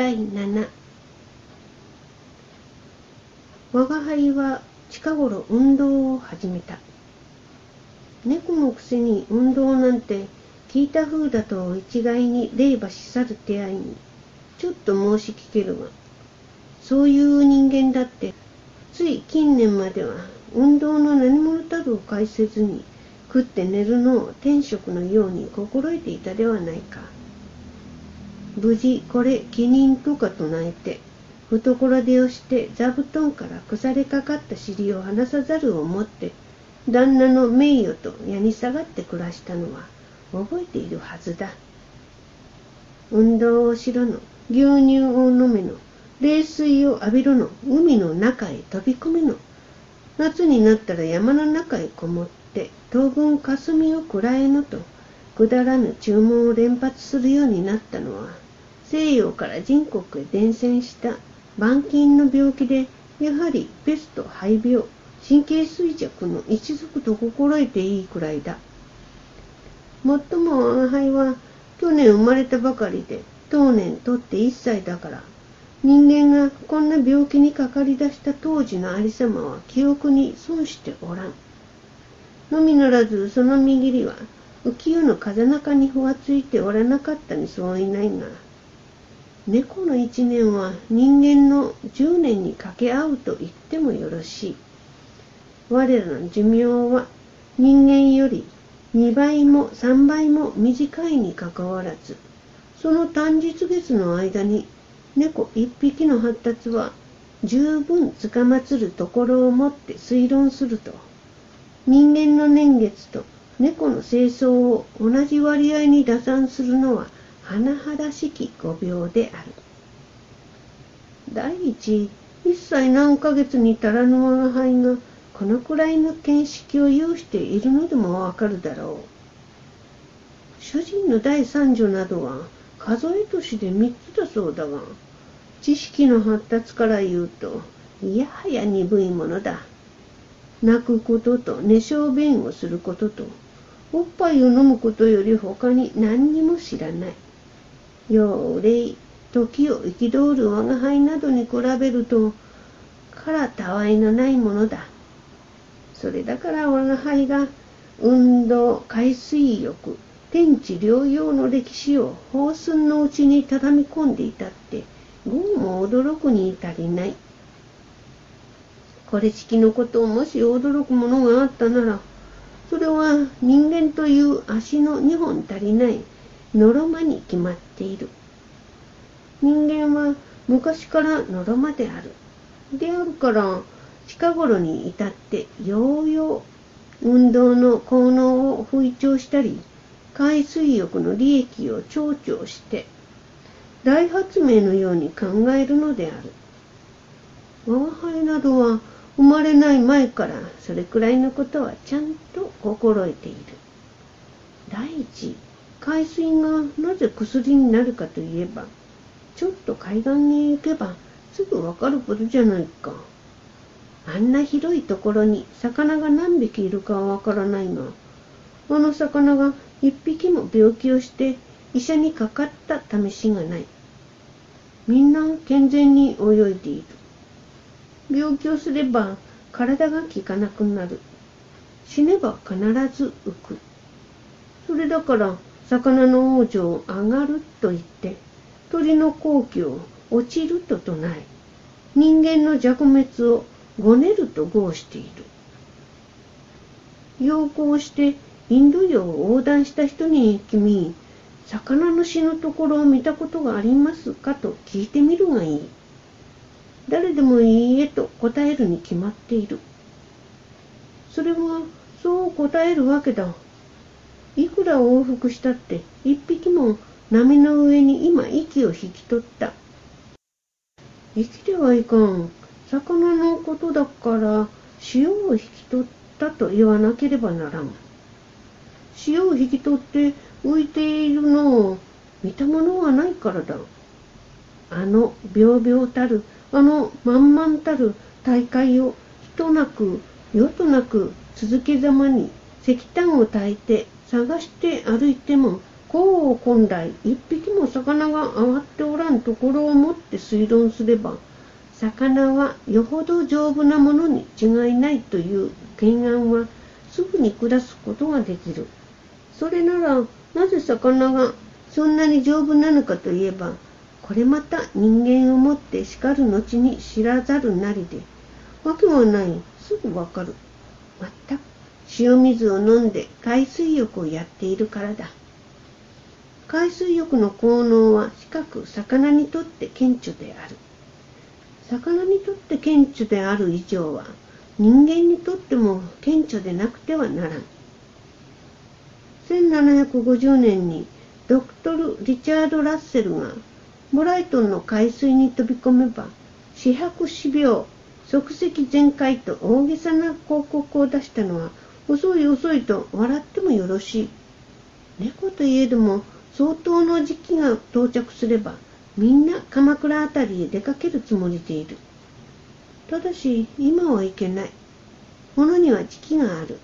第7我が輩は近頃運動を始めた。猫のくせに運動なんて聞いた風だと一概に霊馬し去る手合いに。ちょっと申し聞けるがそういう人間だってつい近年までは運動の何者たるを介せずに食って寝るのを天職のように心得ていたではないか。無事これ気任とか唱えて懐出をして座布団から腐れかかった尻を離さざるをもって旦那の名誉と矢に下がって暮らしたのは覚えているはずだ。運動をしろの牛乳を飲めの冷水を浴びろの海の中へ飛び込めの夏になったら山の中へこもって当分霞を喰らえのとくだらぬ注文を連発するようになったのは西洋から人国へ伝染した板金の病気でやはりペスト肺病神経衰弱の一族と心得ていいくらいだ。もっとも我が輩は去年生まれたばかりで当年とって1歳だから人間がこんな病気にかかりだした当時のありさまは記憶に損しておらん。のみならずその右りは浮世の風中にふわついておらなかったにそういないが猫の一年は人間の十年に掛け合うと言ってもよろしい。我らの寿命は人間より2倍も3倍も短いにかかわらずその短日月の間に猫一匹の発達は十分つかまつるところをもって推論すると人間の年月と猫の清掃を同じ割合に打算するのは甚だしき誤病である。第一一歳何ヶ月に足らぬ我が輩がこのくらいの見識を有しているのでもわかるだろう。主人の第三女などは数え年で三つだそうだが知識の発達から言うといやはや鈍いものだ。泣くことと寝小便をすることとおっぱいを飲むことより他に何にも知らない。妖霊時を憤る我が輩などに比べるとからたわいのないものだ。それだから我が輩が運動海水浴天地療養の歴史を放寸のうちに畳み込んでいたってどうも驚くに足りない。これ式のことをもし驚くものがあったならそれは人間という足の2本足りないのろまに決まっている。人間は昔からのろまである。であるから近頃に至ってようよう運動の効能を吹聴したり海水浴の利益を長々して大発明のように考えるのである。我が輩などは生まれない前からそれくらいのことはちゃんと心得ている。第一海水がなぜ薬になるかといえばちょっと海岸に行けばすぐわかることじゃないか。あんな広いところに魚が何匹いるかはわからないがあの魚が一匹も病気をして医者にかかった試しがない。みんな健全に泳いでいる。病気をすれば体が効かなくなる。死ねば必ず浮く。それだから魚の王女を上がると言って鳥の好機を落ちると唱え人間の弱滅をごねると号している。要行してインド洋を横断した人に君魚の死ぬところを見たことがありますか？と聞いてみるがいい。誰でもいいえと答えるに決まっているそれはそう答えるわけだいくら往復したって一匹も波の上に今息を引き取った。生きてはいかん。魚のことだから潮を引き取ったと言わなければならん。潮を引き取って浮いているのを見たものはないからだ。あの病々たる、あの満々たる大会をひとなく夜となく続けざまに石炭を焚いて探して歩いてもこう本来一匹も魚が上がっておらんところをもって推論すれば、魚はよほど丈夫なものに違いないという懸案はすぐに下すことができる。それなら、なぜ魚がそんなに丈夫なのかといえば、これまた人間をもって叱る後に知らざるなりで、わけはない、すぐわかる。またく塩水を飲んで海水浴をやっているからだ。海水浴の効能は近く魚にとって顕著である。魚にとって顕著である以上は人間にとっても顕著でなくてはならん。1750年にドクトル・リチャード・ラッセルがブライトンの海水に飛び込めば四白死病即席全開と大げさな広告を出したのは遅い遅いと笑ってもよろしい。猫といえども相当の時期が到着すればみんな鎌倉辺りへ出かけるつもりでいる。ただし今はいけない。ものには時期がある。